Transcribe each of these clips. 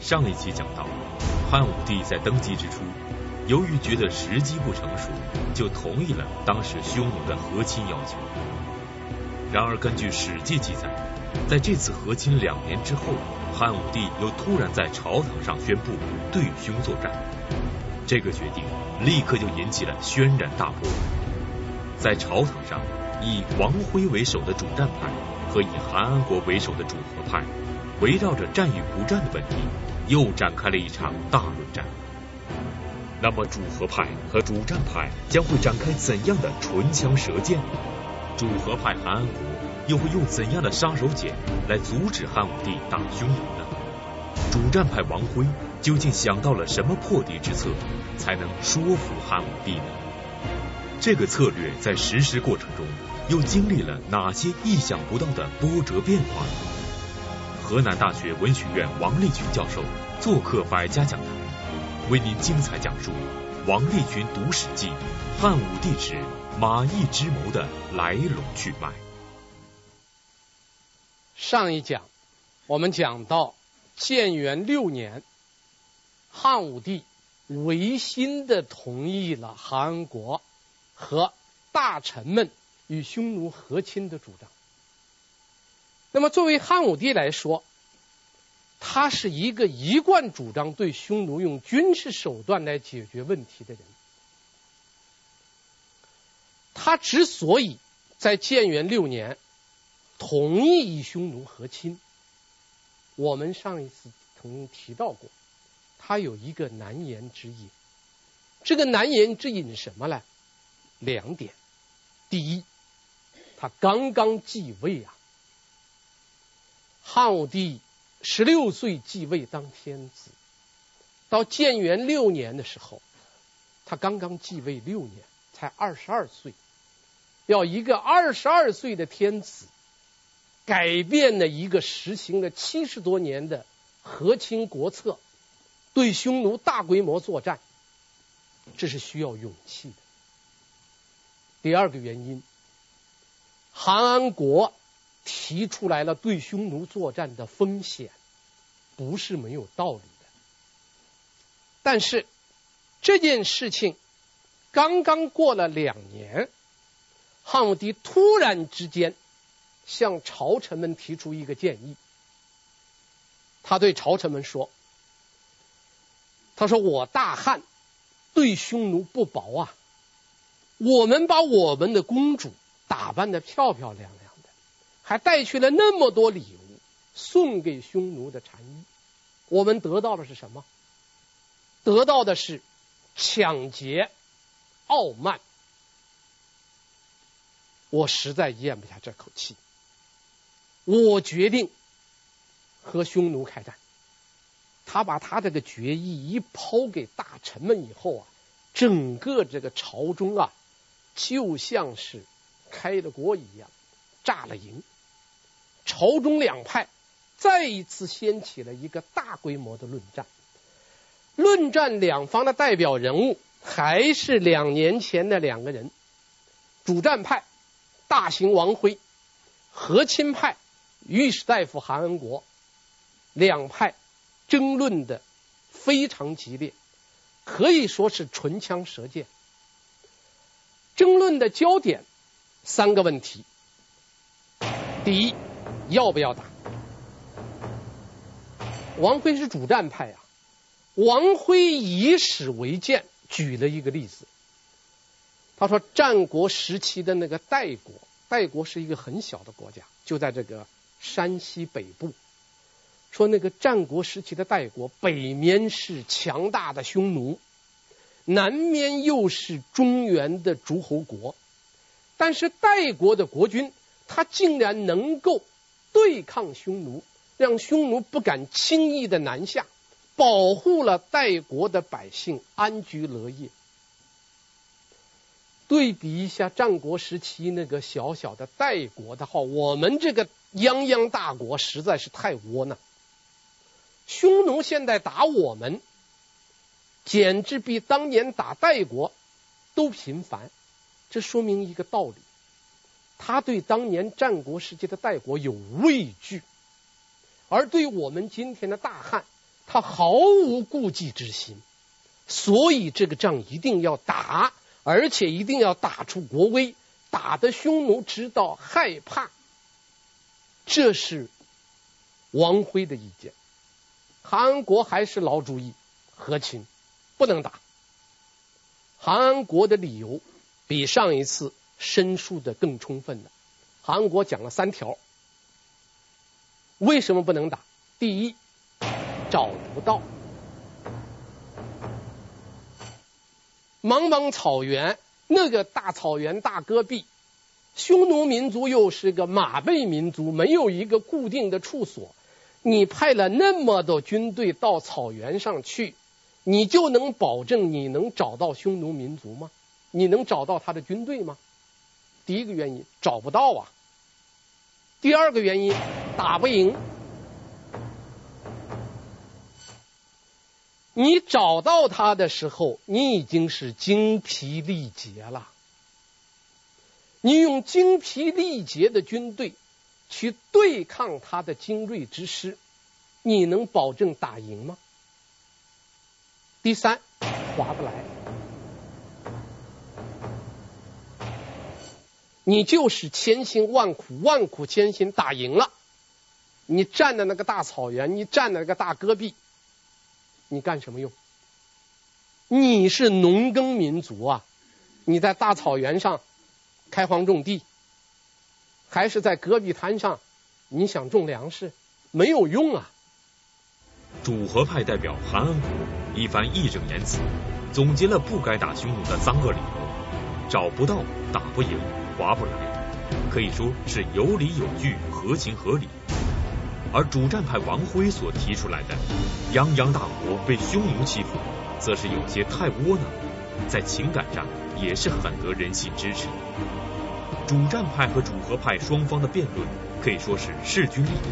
上一期讲到，汉武帝在登基之初，由于觉得时机不成熟，就同意了当时匈奴的和亲要求。然而，根据《史记》记载，在这次和亲两年之后，汉武帝又突然在朝堂上宣布对匈作战。这个决定立刻就引起了轩然大波。在朝堂上，以王辉为首的主战派和以韩安国为首的主和派，围绕着战与不战的问题，又展开了一场大论战。那么，主和派和主战派将会展开怎样的唇枪舌剑？主和派韩安国又会用怎样的杀手锏来阻止汉武帝打匈奴呢？主战派王辉究竟想到了什么破敌之策，才能说服汉武帝呢？这个策略在实施过程中又经历了哪些意想不到的波折变化呢？河南大学文学院王立群教授做客百家讲坛，为您精彩讲述王立群读史记《汉武帝时马邑之谋》的来龙去脉。上一讲我们讲到建元六年，汉武帝违心的同意了韩国和大臣们与匈奴和亲的主张。那么，作为汉武帝来说，他是一个一贯主张对匈奴用军事手段来解决问题的人。他之所以在建元六年同意与匈奴和亲，我们上一次曾经提到过，他有一个难言之隐。这个难言之隐什么呢？两点：第一，他刚刚继位啊，汉武帝十六岁继位当天子，到建元六年的时候，他刚刚继位六年，才二十二岁，要一个二十二岁的天子，改变了一个实行了七十多年的和亲国策，对匈奴大规模作战，这是需要勇气的。第二个原因，韩安国提出来了对匈奴作战的风险，不是没有道理的。但是这件事情刚刚过了两年，汉武帝突然之间向朝臣们提出一个建议，他对朝臣们说：“他说我大汉对匈奴不薄啊。”我们把我们的公主打扮的漂漂亮亮，还带去了那么多礼物送给匈奴的单于，我们得到的是什么？得到的是抢劫、傲慢。我实在咽不下这口气，我决定和匈奴开战。他把他这个决议一抛给大臣们以后啊，整个这个朝中啊。就像是开了锅一样，炸了营。朝中两派再一次掀起了一个大规模的论战。论战两方的代表人物还是两年前的两个人：主战派大行王辉，和亲派御史大夫韩安国。两派争论的非常激烈，可以说是唇枪舌剑。争论的焦点三个问题：第一，要不要打？王辉是主战派啊。王辉以史为鉴，举了一个例子。他说，战国时期的那个代国，代国是一个很小的国家，就在这个山西北部。说那个战国时期的代国，北面是强大的匈奴。南面又是中原的诸侯国，但是代国的国君他竟然能够对抗匈奴，让匈奴不敢轻易的南下，保护了代国的百姓安居乐业。对比一下战国时期那个小小的代国的话，我们这个泱泱大国实在是太窝囊。匈奴现在打我们。简直比当年打代国都频繁，这说明一个道理：他对当年战国时期的代国有畏惧，而对我们今天的大汉，他毫无顾忌之心，所以这个仗一定要打，而且一定要打出国威，打得匈奴知道害怕。这是王辉的意见。韩国还是老主意，和亲不能打。韩安国的理由比上一次申述的更充分的。韩国讲了三条，为什么不能打？第一，找不到，茫茫草原，那个大草原大戈壁，匈奴民族又是个马背民族，没有一个固定的处所。你派了那么多军队到草原上去，你就能保证你能找到匈奴民族吗？你能找到他的军队吗？第一个原因找不到啊。第二个原因打不赢。你找到他的时候，你已经是精疲力竭了。你用精疲力竭的军队。去对抗他的精锐之师，你能保证打赢吗？第三，划不来，你就是千辛万苦、万苦千辛打赢了，你占的那个大草原，你占的那个大戈壁，你干什么用？你是农耕民族啊，你在大草原上开荒种地。还是在戈壁滩上，你想种粮食没有用啊！主和派代表韩安国一番义正言辞，总结了不该打匈奴的三个理由：找不到、打不赢、划不来，可以说是有理有据、合情合理。而主战派王辉所提出来的“泱泱大国被匈奴欺负”，则是有些太窝囊，在情感上也是很得人心支持。主战派和主和派双方的辩论可以说是势均力敌。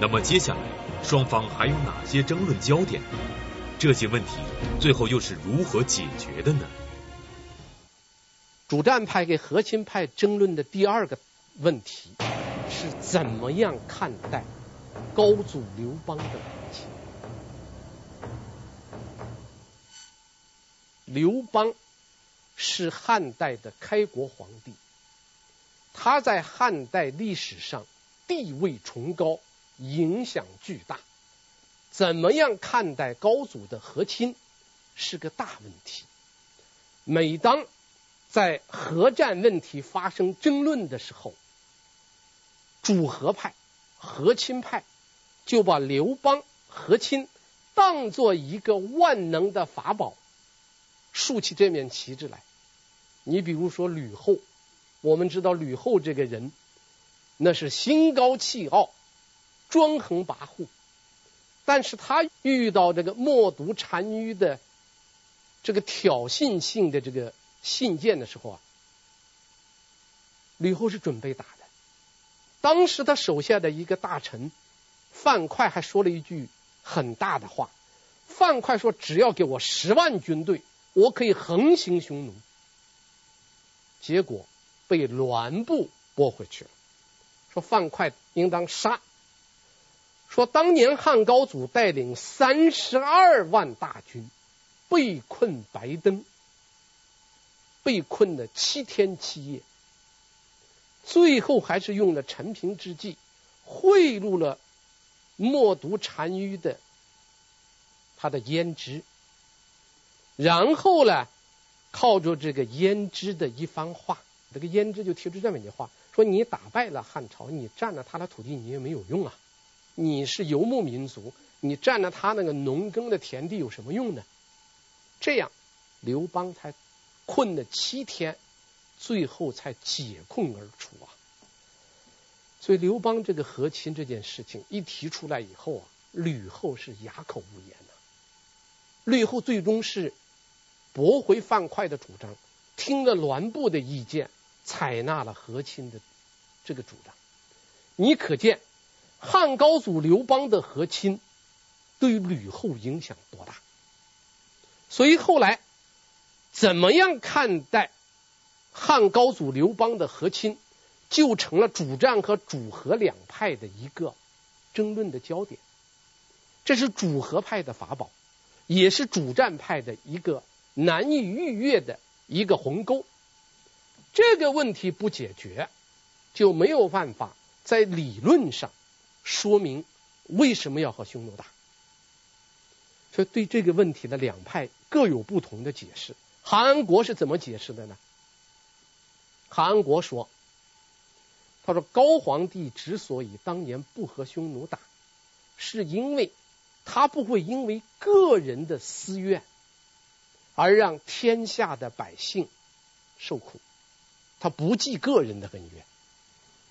那么接下来双方还有哪些争论焦点？这些问题最后又是如何解决的呢？主战派跟和亲派争论的第二个问题是怎么样看待高祖刘邦的和亲？刘邦是汉代的开国皇帝。他在汉代历史上地位崇高，影响巨大。怎么样看待高祖的和亲是个大问题。每当在核战问题发生争论的时候，主和派、和亲派就把刘邦和亲当做一个万能的法宝，竖起这面旗帜来。你比如说吕后。我们知道吕后这个人，那是心高气傲、专横跋扈，但是他遇到这个冒顿单于的这个挑衅性的这个信件的时候啊，吕后是准备打的。当时他手下的一个大臣范哙还说了一句很大的话，范哙说：“只要给我十万军队，我可以横行匈奴。”结果。被栾布拨回去了，说范哙应当杀。说当年汉高祖带领三十二万大军被困白登，被困了七天七夜，最后还是用了陈平之计，贿赂了冒读单于的他的胭脂，然后呢，靠着这个胭脂的一番话。这个胭脂就提出这么一句话：说你打败了汉朝，你占了他的土地，你也没有用啊！你是游牧民族，你占了他那个农耕的田地有什么用呢？这样，刘邦才困了七天，最后才解困而出啊！所以刘邦这个和亲这件事情一提出来以后啊，吕后是哑口无言呐。吕后最终是驳回范哙的主张，听了栾布的意见。采纳了和亲的这个主张，你可见汉高祖刘邦的和亲对吕后影响多大。所以后来怎么样看待汉高祖刘邦的和亲，就成了主战和主和两派的一个争论的焦点。这是主和派的法宝，也是主战派的一个难以逾越的一个鸿沟。这个问题不解决，就没有办法在理论上说明为什么要和匈奴打。所以对这个问题的两派各有不同的解释。韩国是怎么解释的呢？韩国说：“他说高皇帝之所以当年不和匈奴打，是因为他不会因为个人的私怨而让天下的百姓受苦，他不计个人的恩怨，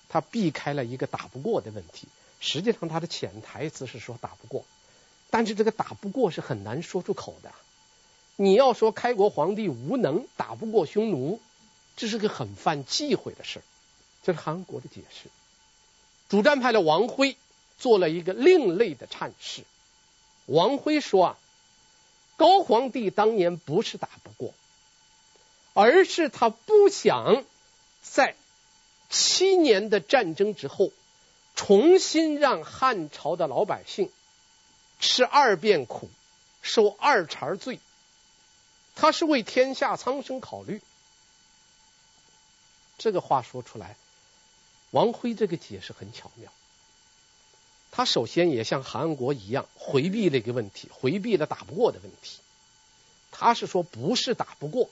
他避开了一个打不过的问题。实际上，他的潜台词是说打不过，但是这个打不过是很难说出口的。你要说开国皇帝无能，打不过匈奴。”这是个很犯忌讳的事，这是韩国的解释。主战派的王辉做了一个另类的阐释。王辉说啊，高皇帝当年不是打不过，而是他不想在七年的战争之后，重新让汉朝的老百姓吃二遍苦，受二茬罪。他是为天下苍生考虑。这个话说出来，王辉这个解释很巧妙。他首先也像韩国一样回避了一个问题，回避了打不过的问题。他是说不是打不过，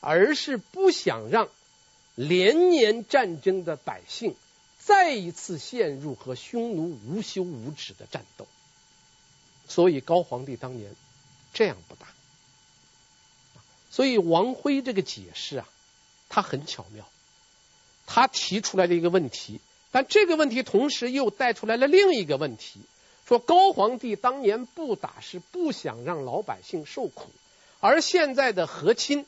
而是不想让连年战争的百姓再一次陷入和匈奴无休无止的战斗。所以高皇帝当年这样不打。所以王辉这个解释啊。他很巧妙，他提出来的一个问题，但这个问题同时又带出来了另一个问题，说高皇帝当年不打是不想让老百姓受苦，而现在的和亲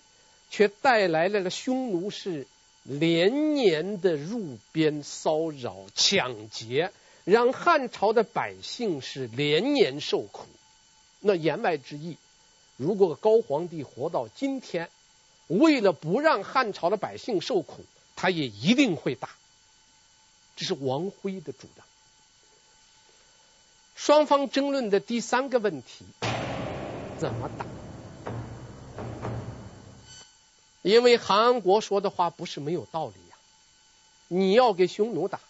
却带来了了匈奴是连年的入边骚扰抢劫，让汉朝的百姓是连年受苦。那言外之意，如果高皇帝活到今天。为了不让汉朝的百姓受苦，他也一定会打。这是王辉的主张。双方争论的第三个问题，怎么打？因为韩国说的话不是没有道理呀。你要给匈奴打，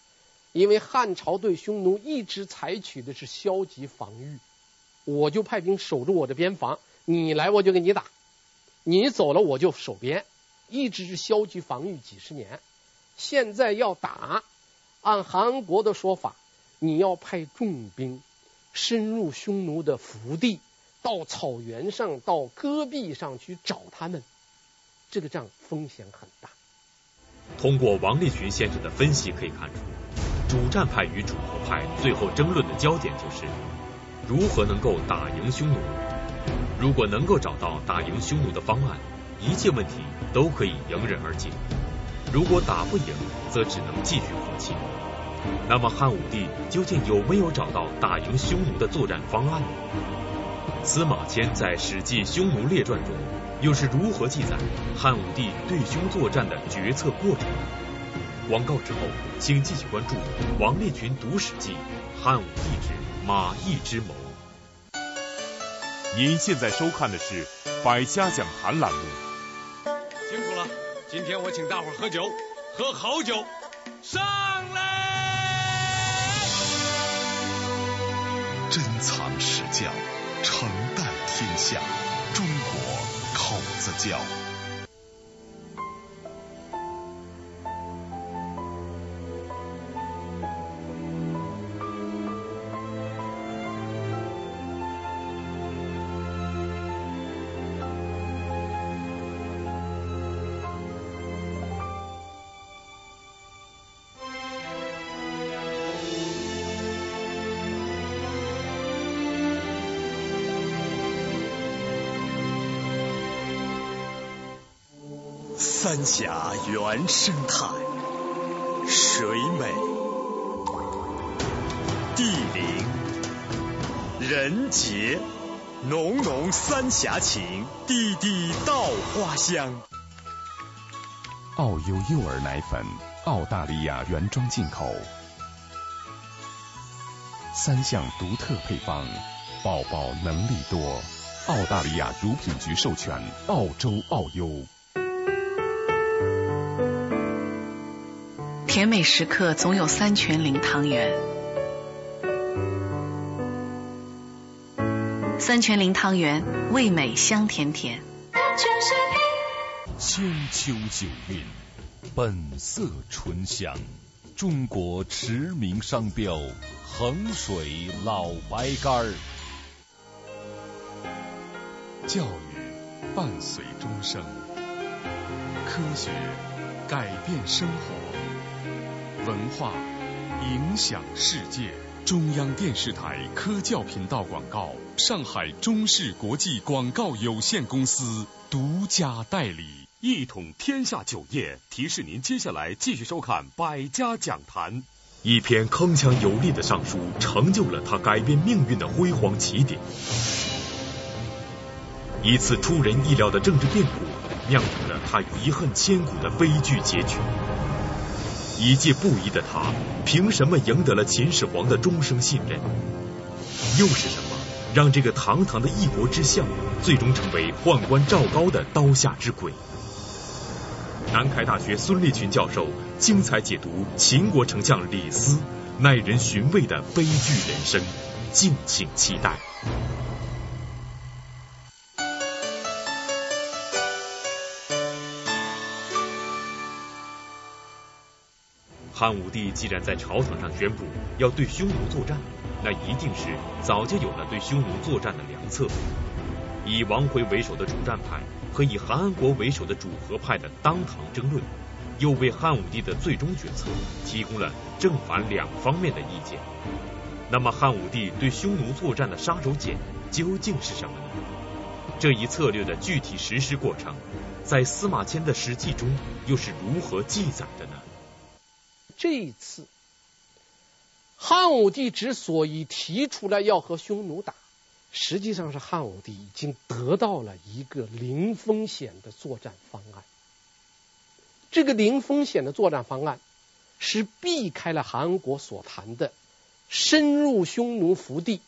因为汉朝对匈奴一直采取的是消极防御，我就派兵守住我的边防，你来我就给你打。你走了我就守边，一直是消极防御几十年。现在要打，按韩国的说法，你要派重兵深入匈奴的腹地，到草原上、到戈壁上去找他们，这个仗风险很大。通过王立群先生的分析可以看出，主战派与主和派最后争论的焦点就是如何能够打赢匈奴。如果能够找到打赢匈奴的方案，一切问题都可以迎刃而解；如果打不赢，则只能继续和亲。那么汉武帝究竟有没有找到打赢匈奴的作战方案呢？司马迁在《史记·匈奴列传》中又是如何记载汉武帝对匈作战的决策过程？广告之后，请继续关注王立群读《史记》汉武帝之马邑之谋。您现在收看的是《百家讲坛》栏目。辛苦了，今天我请大伙儿喝酒，喝好酒，上来！珍藏史教，承代天下，中国口子窖。三峡原生态，水美、地灵、人杰，浓浓三峡情，地地稻花香。澳优幼儿奶粉，澳大利亚原装进口，三项独特配方，宝宝能力多，澳大利亚乳品局授权，澳洲澳优。甜美时刻总有三全零汤圆，三全零汤圆味美香甜甜。千秋九韵，本色醇香，中国驰名商标，衡水老白干儿。教育伴随终生，科学改变生活，文化影响世界。中央电视台科教频道广告，上海中视国际广告有限公司独家代理。一统天下酒业提示您接下来继续收看《百家讲坛》。一篇铿锵有力的上书，成就了他改变命运的辉煌起点。一次出人意料的政治变故，酿成了他遗恨千古的悲剧结局。一介布衣的他，凭什么赢得了秦始皇的终生信任？又是什么让这个堂堂的一国之相，最终成为宦官赵高的刀下之鬼？南开大学孙立群教授精彩解读秦国丞相李斯耐人寻味的悲剧人生，敬请期待。汉武帝既然在朝堂上宣布要对匈奴作战，那一定是早就有了对匈奴作战的良策。以王回为首的主战派和以韩安国为首的主和派的当堂争论，又为汉武帝的最终决策提供了正反两方面的意见。那么，汉武帝对匈奴作战的杀手锏究竟是什么呢？这一策略的具体实施过程，在司马迁的《史记》中又是如何记载的呢？这一次，汉武帝之所以提出来要和匈奴打，实际上是汉武帝已经得到了一个零风险的作战方案。这个零风险的作战方案是避开了韩国所谈的深入匈奴腹地、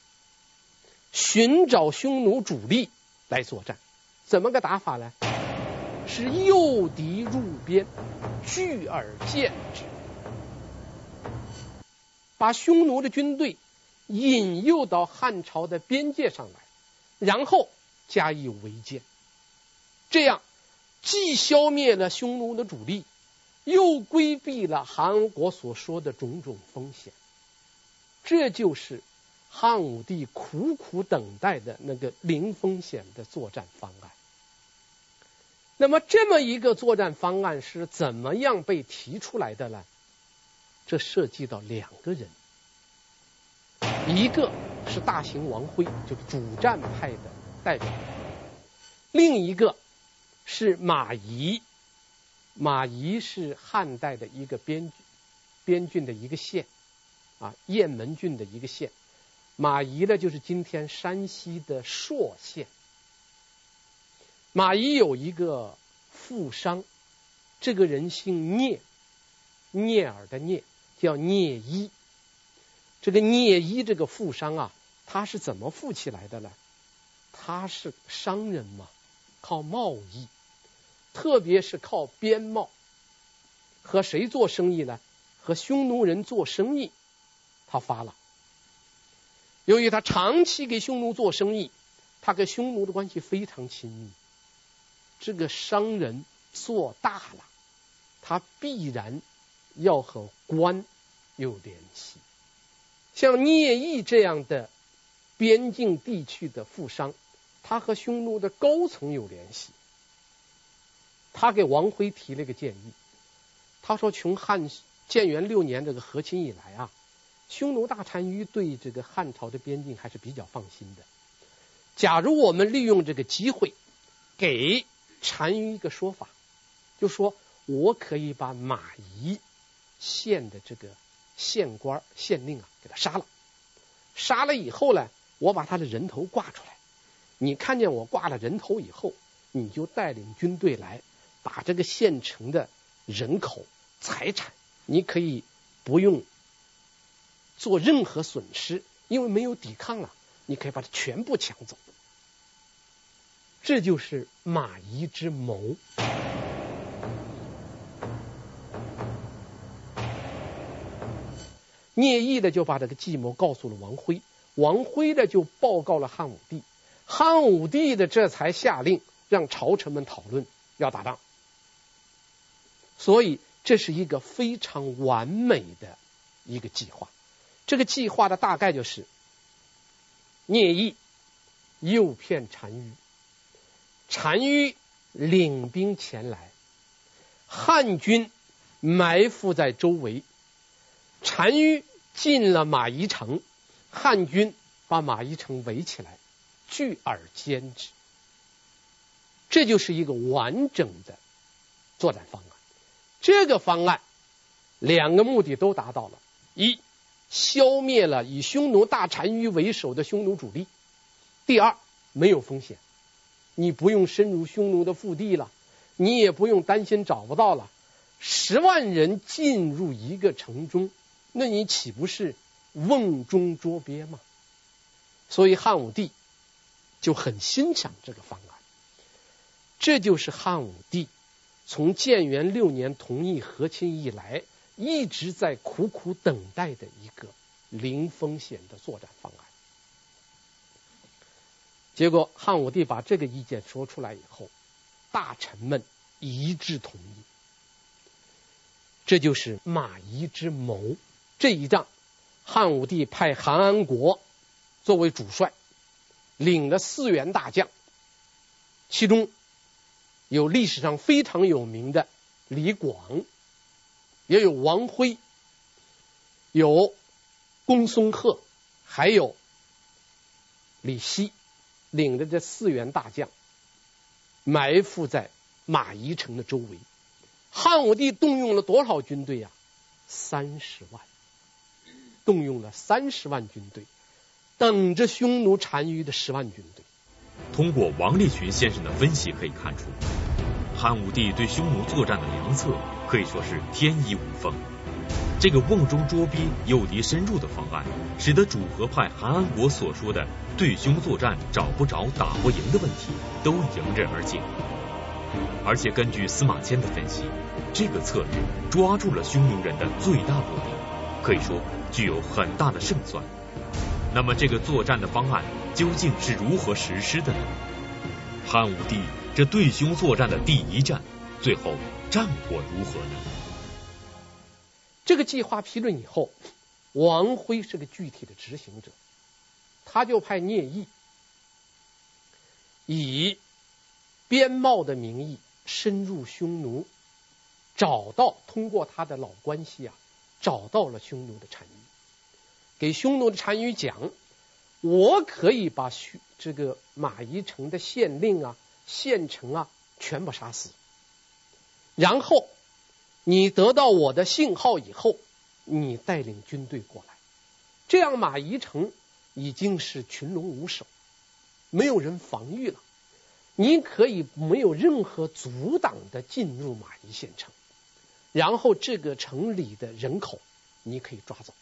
寻找匈奴主力来作战。怎么个打法呢？是诱敌入边，拒而见之。把匈奴的军队引诱到汉朝的边界上来，然后加以围歼，这样既消灭了匈奴的主力，又规避了韩国所说的种种风险。这就是汉武帝苦苦等待的那个零风险的作战方案。那么，这么一个作战方案是怎么样被提出来的呢？这涉及到两个人，一个是大行王辉，就主战派的代表；另一个是马邑，马邑是汉代的一个边边郡的一个县，啊，雁门郡的一个县。马邑呢，就是今天山西的朔县。马邑有一个富商，这个人姓聂，聂耳的聂。叫聂伊，这个聂伊这个富商啊，他是怎么富起来的呢？他是商人嘛，靠贸易，特别是靠边贸。和谁做生意呢？和匈奴人做生意，他发了。由于他长期给匈奴做生意，他跟匈奴的关系非常亲密。这个商人做大了，他必然要和官。有联系，像聂毅这样的边境地区的富商，他和匈奴的高层有联系。他给王辉提了个建议，他说：从汉建元六年这个和亲以来啊，匈奴大单于对这个汉朝的边境还是比较放心的。假如我们利用这个机会，给单于一个说法，就说我可以把马邑县的这个。县官、县令啊，给他杀了。杀了以后呢，我把他的人头挂出来。你看见我挂了人头以后，你就带领军队来，把这个县城的人口、财产，你可以不用做任何损失，因为没有抵抗了，你可以把它全部抢走。这就是马夷之谋。聂毅的就把这个计谋告诉了王辉，王辉的就报告了汉武帝，汉武帝的这才下令让朝臣们讨论要打仗。所以这是一个非常完美的一个计划。这个计划的大概就是：聂毅诱骗单于。单于领兵前来，汉军埋伏在周围，单于进了马邑城，汉军把马邑城围起来，聚而歼之。这就是一个完整的作战方案。这个方案两个目的都达到了：一，消灭了以匈奴大单于为首的匈奴主力；第二，没有风险。你不用深入匈奴的腹地了，你也不用担心找不到了。十万人进入一个城中，那你岂不是瓮中捉鳖吗？所以汉武帝就很欣赏这个方案。这就是汉武帝从建元六年同意和亲以来，一直在苦苦等待的一个零风险的作战方案。结果汉武帝把这个意见说出来以后，大臣们一致同意。这就是马夷之谋。这一仗，汉武帝派韩安国作为主帅，领了四员大将，其中有历史上非常有名的李广，也有王辉，有公孙贺，还有李希。领着这四员大将，埋伏在马邑城的周围。汉武帝动用了多少军队呀？三十万，动用了三十万军队，等着匈奴单于的十万军队。通过王立群先生的分析可以看出，汉武帝对匈奴作战的良策可以说是天衣无缝。这个瓮中捉鳖、诱敌深入的方案，使得主和派韩安国所说的对匈作战找不着、打不赢的问题都迎刃而解。而且根据司马迁的分析，这个策略抓住了匈奴人的最大弱点，可以说具有很大的胜算。那么这个作战的方案究竟是如何实施的呢？汉武帝这对匈作战的第一战，最后战果如何呢？这个计划批准以后，王辉是个具体的执行者，他就派聂毅以边贸的名义深入匈奴，找到通过他的老关系啊，找到了匈奴的产，给匈奴的单于讲，我可以把这个马邑城的县令啊、县丞啊全部杀死，然后。你得到我的信号以后，你带领军队过来，这样马邑城已经是群龙无首，没有人防御了。你可以没有任何阻挡的进入马邑县城，然后这个城里的人口你可以抓走，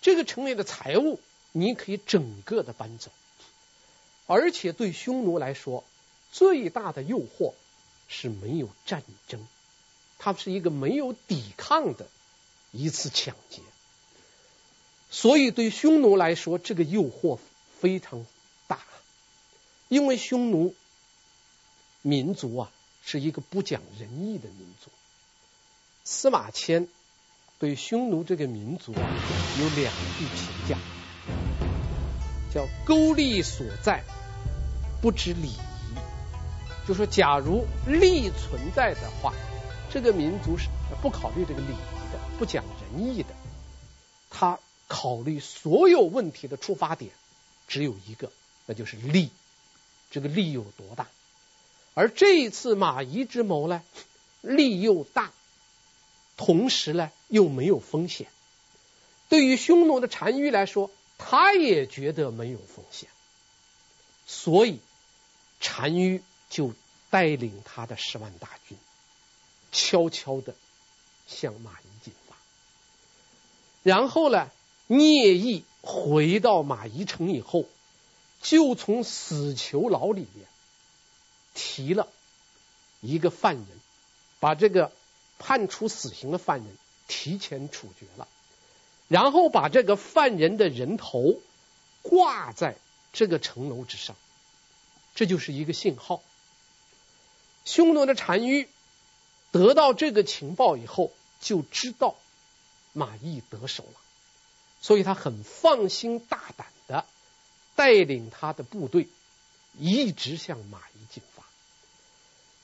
这个城里的财物你可以整个的搬走，而且对匈奴来说，最大的诱惑是没有战争。它是一个没有抵抗的一次抢劫，所以对匈奴来说，这个诱惑非常大，因为匈奴民族啊是一个不讲仁义的民族。司马迁对匈奴这个民族啊有两句评价，叫“勾利所在，不知礼仪”，就说假如利存在的话。这个民族是不考虑这个礼仪的，不讲仁义的。他考虑所有问题的出发点只有一个，那就是利。这个利有多大？而这一次马夷之谋呢，利又大，同时呢又没有风险。对于匈奴的单于来说，他也觉得没有风险，所以单于就带领他的十万大军。悄悄的向马邑进发，然后呢，聂翼回到马邑城以后，就从死囚牢里面提了一个犯人，把这个判处死刑的犯人提前处决了，然后把这个犯人的人头挂在这个城楼之上，这就是一个信号。匈奴的单于得到这个情报以后，就知道马邑得手了。所以他很放心大胆的带领他的部队一直向马邑进发，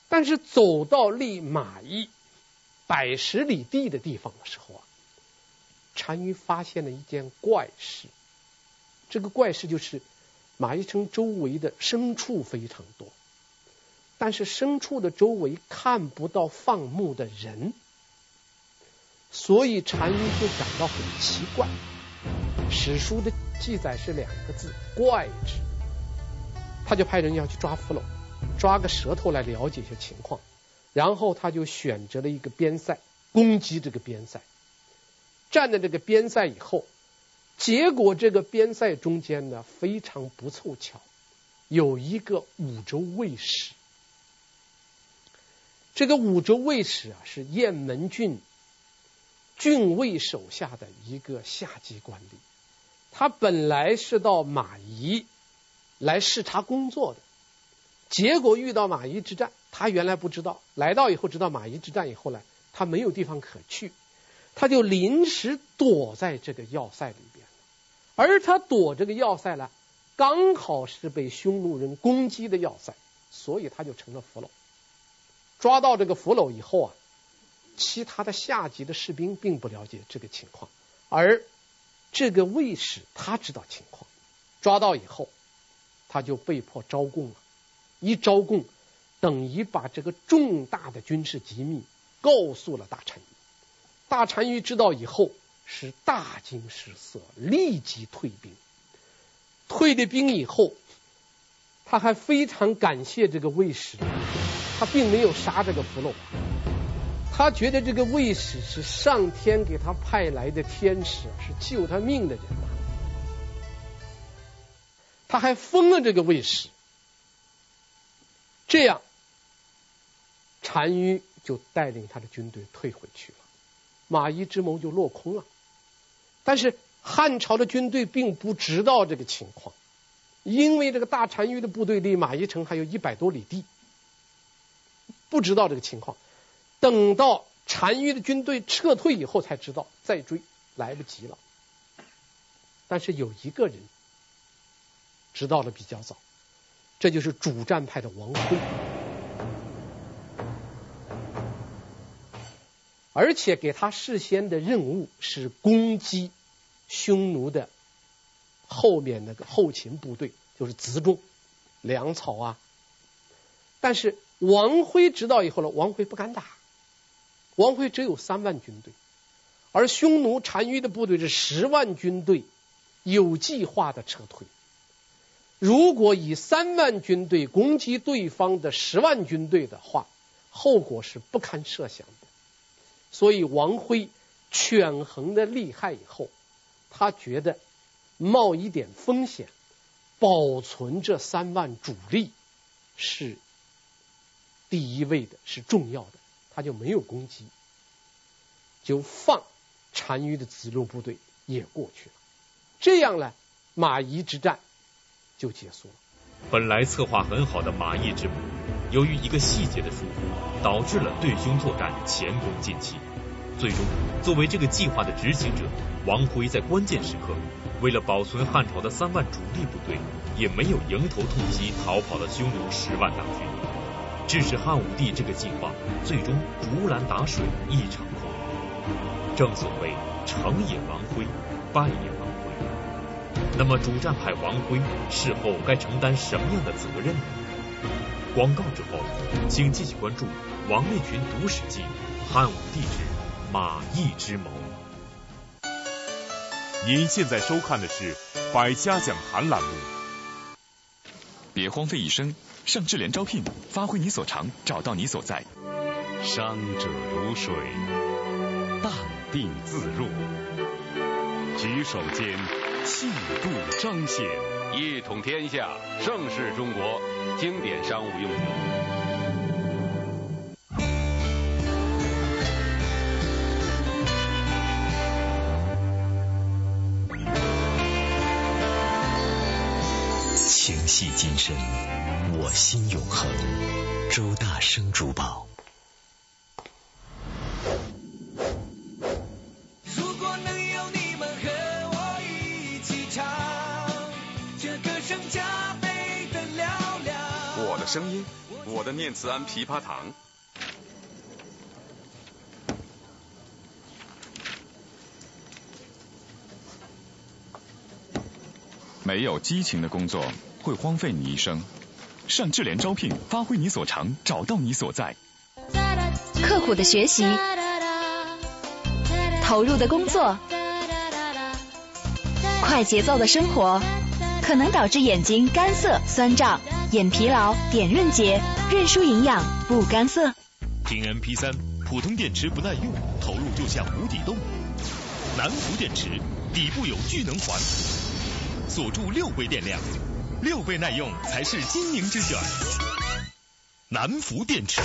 但是走到离马邑百十里地的地方的时候啊，单于发现了一件怪事。这个怪事就是马邑城周围的牲畜非常多，但是牲畜的周围看不到放牧的人，所以单于就感到很奇怪。史书的记载是两个字“怪之”，他就派人要去抓俘虏，抓个舌头来了解一下情况，然后他就选择了一个边塞攻击这个边塞，占了这个边塞以后，结果这个边塞中间呢非常不凑巧，有一个武州卫使，这个武州卫使啊是雁门郡郡尉手下的一个下级官吏。他本来是到马邑来视察工作的，结果遇到马邑之战，他原来不知道，来到以后知道马邑之战以后呢，他没有地方可去，他就临时躲在这个要塞里边，而他躲这个要塞呢，刚好是被匈奴人攻击的要塞，所以他就成了俘虏。抓到这个俘虏以后啊，其他的下级的士兵并不了解这个情况，而。这个卫使他知道情况，抓到以后，他就被迫招供了。一招供，等于把这个重大的军事机密告诉了大单于。大单于知道以后是大惊失色，立即退兵。退了兵以后，他还非常感谢这个卫使，他并没有杀这个俘虏。他觉得这个卫使是上天给他派来的天使，是救他命的人。他还封了这个卫使，这样单于就带领他的军队退回去了，马邑之谋就落空了。但是汉朝的军队并不知道这个情况，因为这个大单于的部队离马邑城还有一百多里地，不知道这个情况。等到单于的军队撤退以后，才知道再追来不及了。但是有一个人知道的比较早，这就是主战派的王辉，而且给他事先的任务是攻击匈奴的后面那个后勤部队，就是辎重、粮草啊。但是王辉知道以后呢，王辉不敢打。王辉只有三万军队，而匈奴单于的部队是十万军队，有计划的撤退。如果以三万军队攻击对方的十万军队的话，后果是不堪设想的。所以王辉权衡的利害以后，他觉得冒一点风险，保存这三万主力是第一位的，是重要的。他就没有攻击，就放单于的子路部队也过去了。这样呢，马邑之战就结束了。本来策划很好的马邑之谋，由于一个细节的疏忽，导致了对匈作战前功尽弃。最终，作为这个计划的执行者，王辉在关键时刻，为了保存汉朝的三万主力部队，也没有迎头痛击逃跑的匈奴十万大军。致使汉武帝这个计划最终竹篮打水一场空。正所谓成也王辉，败也。那么主战派王辉事后该承担什么样的责任呢？广告之后，请继续关注王立群读史记《汉武帝之马邑之谋》。您现在收看的是《百家讲坛》栏目。别荒废一生。上智联招聘，发挥你所长，找到你所在。商者如水，淡定自若，举手间气度彰显，一统天下，盛世中国，经典商务用酒。情系今生，我心永恒。周大生珠宝。慈庵枇杷堂。没有激情的工作。会荒废你一生。上智联招聘，发挥你所长，找到你所在。刻苦的学习，投入的工作，快节奏的生活，可能导致眼睛干涩、酸胀、眼疲劳、点润结、认输营养不干涩。听 MP 三，普通电池不耐用，投入就像无底洞。南孚电池底部有聚能环，锁住六倍电量。六倍耐用才是精明之选。南孚电池，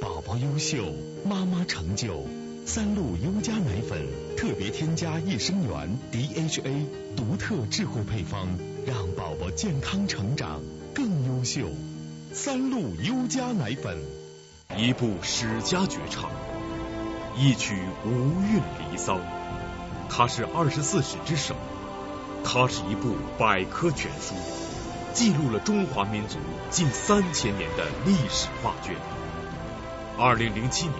宝宝优秀，妈妈成就。三鹿优佳奶粉特别添加益生元 DHA，独特智慧配方，让宝宝健康成长更优秀。三鹿优佳奶粉，一部史家绝唱，一曲无韵离骚，它是二十四史之首。它是一部百科全书，记录了中华民族近三千年的历史画卷。二零零七年，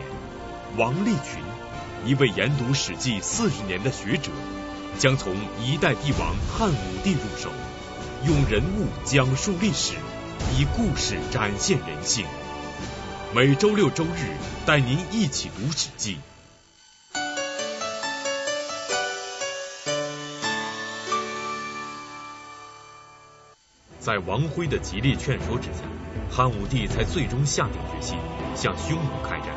王立群，一位研读《史记》四十年的学者，将从一代帝王汉武帝入手，用人物讲述历史，以故事展现人性。每周六周日，带您一起读《史记》。在王辉的极力劝说之下，汉武帝才最终下定决心向匈奴开战，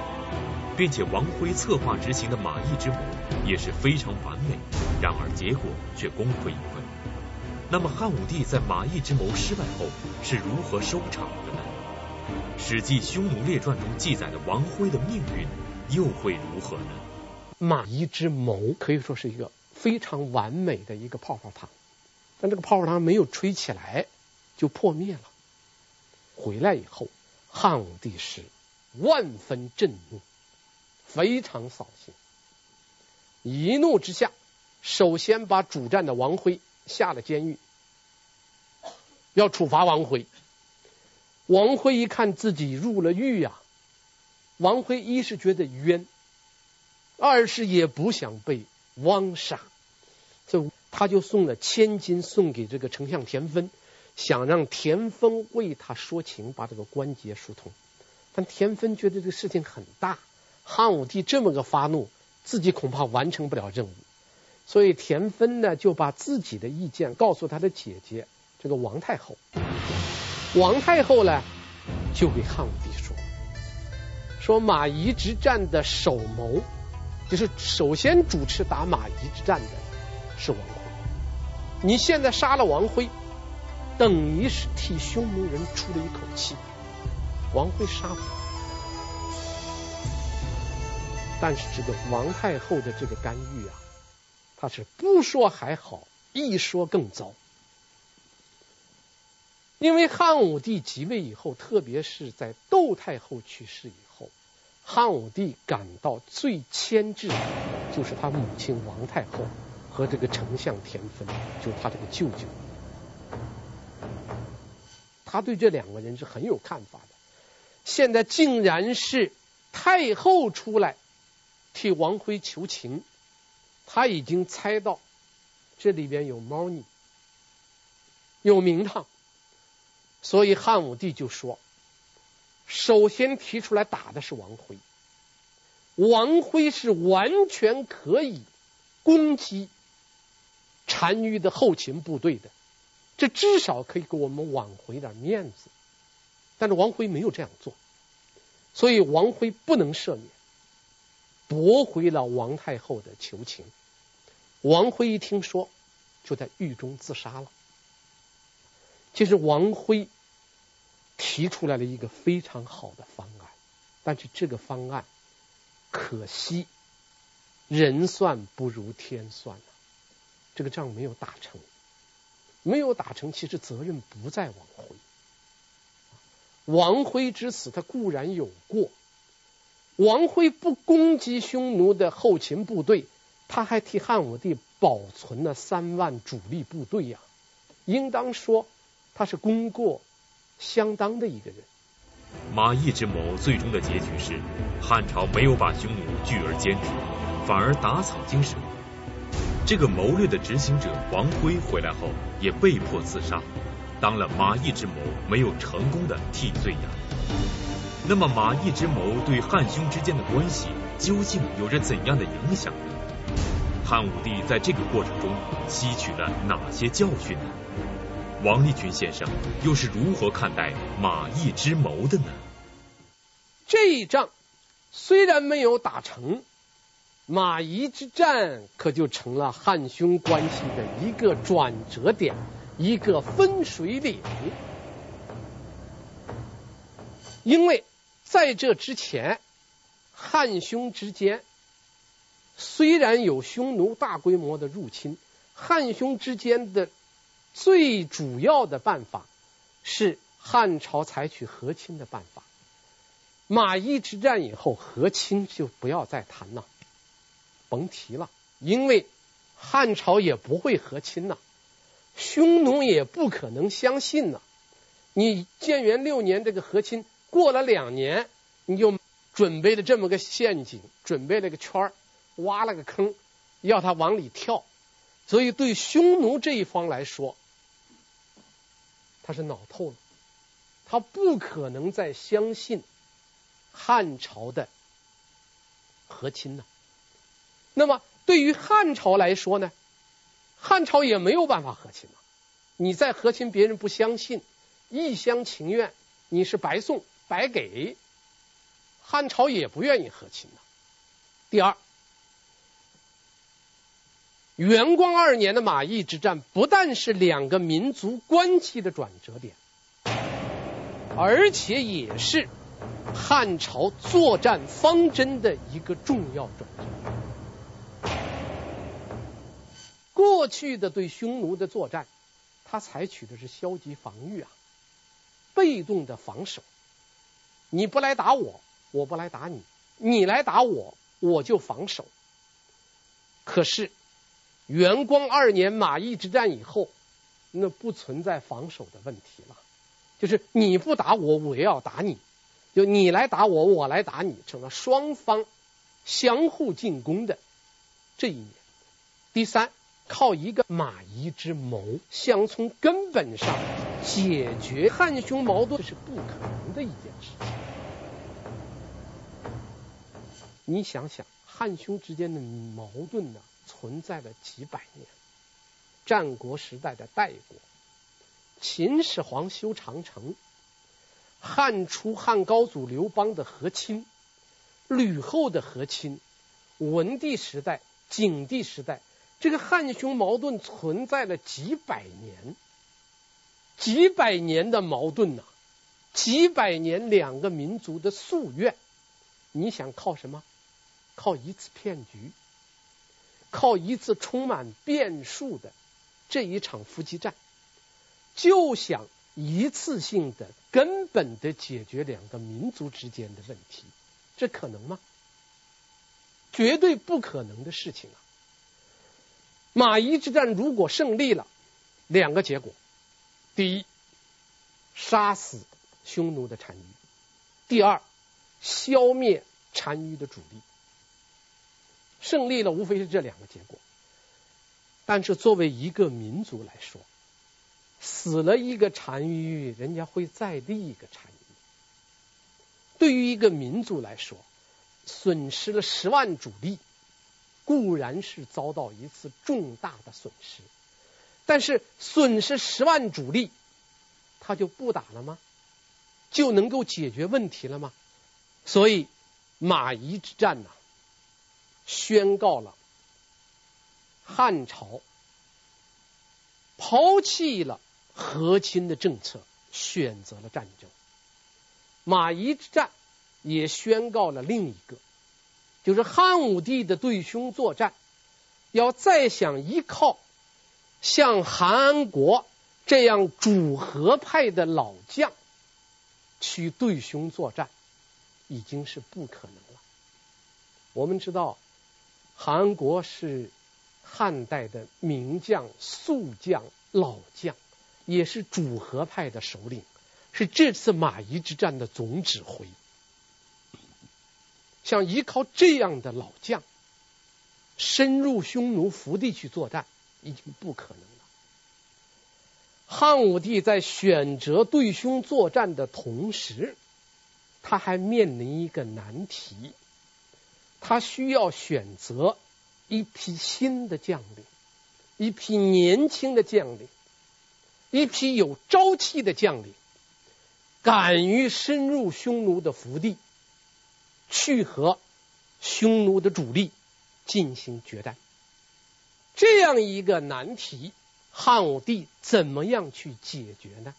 并且王辉策划执行的马邑之谋也是非常完美，然而结果却功亏一篑。那么汉武帝在马邑之谋失败后是如何收场的呢？《史记·匈奴列传》中记载的王徽的命运又会如何呢？马邑之谋可以说是一个非常完美的一个泡泡糖，但这个泡泡糖没有吹起来。就破灭了。回来以后，汉武帝是万分震怒，非常扫兴。一怒之下，首先把主战的王辉下了监狱，要处罚王辉。王辉一看自己入了狱呀，王辉一是觉得冤，二是也不想被汪杀，就他就送了千金送给这个丞相田丰。想让田丰为他说情，把这个关节疏通，但田丰觉得这个事情很大，汉武帝这么个发怒，自己恐怕完成不了任务，所以田芬呢就把自己的意见告诉他的姐姐这个王太后。王太后呢就给汉武帝说，说马邑之战的首谋，就是首先主持打马邑之战的是王辉，你现在杀了王辉。等于是替匈奴人出了一口气，王辉杀了，但是这个王太后的这个干预啊，他是不说还好，一说更糟。因为汉武帝即位以后，特别是在窦太后去世以后，汉武帝感到最牵制的，就是他母亲王太后和这个丞相田丰，就是他这个舅舅。他对这两个人是很有看法的。现在竟然是太后出来替王辉求情，他已经猜到这里边有猫腻，有名堂，所以汉武帝就说：首先提出来打的是王辉，王辉是完全可以攻击单于的后勤部队的。这至少可以给我们挽回点面子，但是王辉没有这样做，所以王辉不能赦免，驳回了王太后的求情。王辉一听说就在狱中自杀了。其实王辉提出来了一个非常好的方案，但是这个方案可惜人算不如天算啊，这个仗没有打成，没有打成，其实责任不在王辉。王辉之死，他固然有过。王辉不攻击匈奴的后勤部队，他还替汉武帝保存了三万主力部队呀，应当说他是功过相当的一个人。马邑之谋最终的结局是，汉朝没有把匈奴拒而歼之，反而打草惊蛇。这个谋略的执行者王辉回来后，也被迫自杀，当了马邑之谋没有成功的替罪羊。那么马邑之谋对汉匈之间的关系究竟有着怎样的影响呢？汉武帝在这个过程中吸取了哪些教训呢？王立群先生又是如何看待马邑之谋的呢？这一仗虽然没有打成，马邑之战可就成了汉匈关系的一个转折点，一个分水岭，因为。在这之前，汉匈之间虽然有匈奴大规模的入侵，汉匈之间的最主要的办法是汉朝采取和亲的办法。马邑之战以后，和亲就不要再谈了，甭提了，因为汉朝也不会和亲呐，匈奴也不可能相信呐。你建元六年这个和亲。过了两年，你就准备了这么个陷阱，准备了个圈儿，挖了个坑，要他往里跳。所以对匈奴这一方来说，他是恼透了，他不可能再相信汉朝的和亲呢。那么对于汉朝来说呢，汉朝也没有办法和亲了。你再和亲，别人不相信，一厢情愿，你是白送。白给，汉朝也不愿意和亲了。第二，元光二年的马邑之战不但是两个民族关系的转折点，而且也是汉朝作战方针的一个重要转折。过去的对匈奴的作战，他采取的是消极防御啊，被动的防守。你不来打我，我不来打你；你来打我，我就防守。可是元光二年马邑之战以后，那不存在防守的问题了，就是你不打我，我也要打你；就你来打我，我来打你，成了双方相互进攻的这一年。第三，靠一个马邑之谋，想从根本上解决汉匈矛盾，这是不可能的一件事。你想想，汉匈之间的矛盾呢，存在了几百年。战国时代的代国，秦始皇修长城，汉初汉高祖刘邦的和亲，吕后的和亲，文帝时代、景帝时代，这个汉匈矛盾存在了几百年，几百年的矛盾呐、几百年两个民族的夙愿，你想靠什么？靠一次骗局，靠一次充满变数的这一场伏击战，就想一次性的、根本的解决两个民族之间的问题，这可能吗？绝对不可能的事情啊！马邑之战如果胜利了，两个结果：第一，杀死匈奴的单于；第二，消灭单于的主力。胜利了，无非是这两个结果。但是作为一个民族来说，死了一个单于，人家会再立一个单于。对于一个民族来说，损失了十万主力，固然是遭到一次重大的损失。但是损失十万主力，他就不打了吗？就能够解决问题了吗？所以马邑之战呐、宣告了汉朝抛弃了和亲的政策，选择了战争。马邑之战也宣告了另一个，就是汉武帝的对匈作战，要再想依靠像韩安国这样主和派的老将去对匈作战，已经是不可能了。我们知道，韩国是汉代的名将、宿将、老将，也是主和派的首领。是这次马邑之战的总指挥，想依靠这样的老将深入匈奴腹地去作战，已经不可能了。汉武帝在选择对匈作战的同时，他还面临一个难题，他需要选择一批新的将领，一批年轻的将领，一批有朝气的将领。敢于深入匈奴的腹地，去和匈奴的主力进行决战，这样一个难题，汉武帝怎么样去解决呢？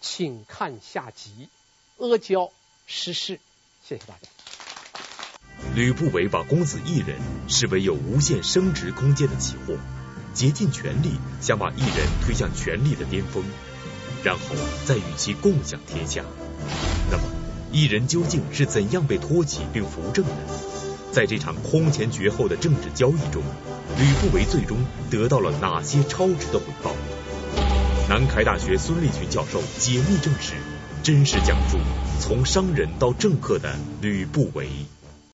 请看下集《阿胶失事》，谢谢大家。吕不韦把公子异人视为有无限升值空间的奇货，竭尽全力想把异人推向权力的巅峰。然后再与其共享天下。那么，异人究竟是怎样被托起并扶正的？在这场空前绝后的政治交易中，吕不韦最终得到了哪些超值的回报？南开大学孙立群教授解密正史，真实讲述从商人到政客的吕不韦。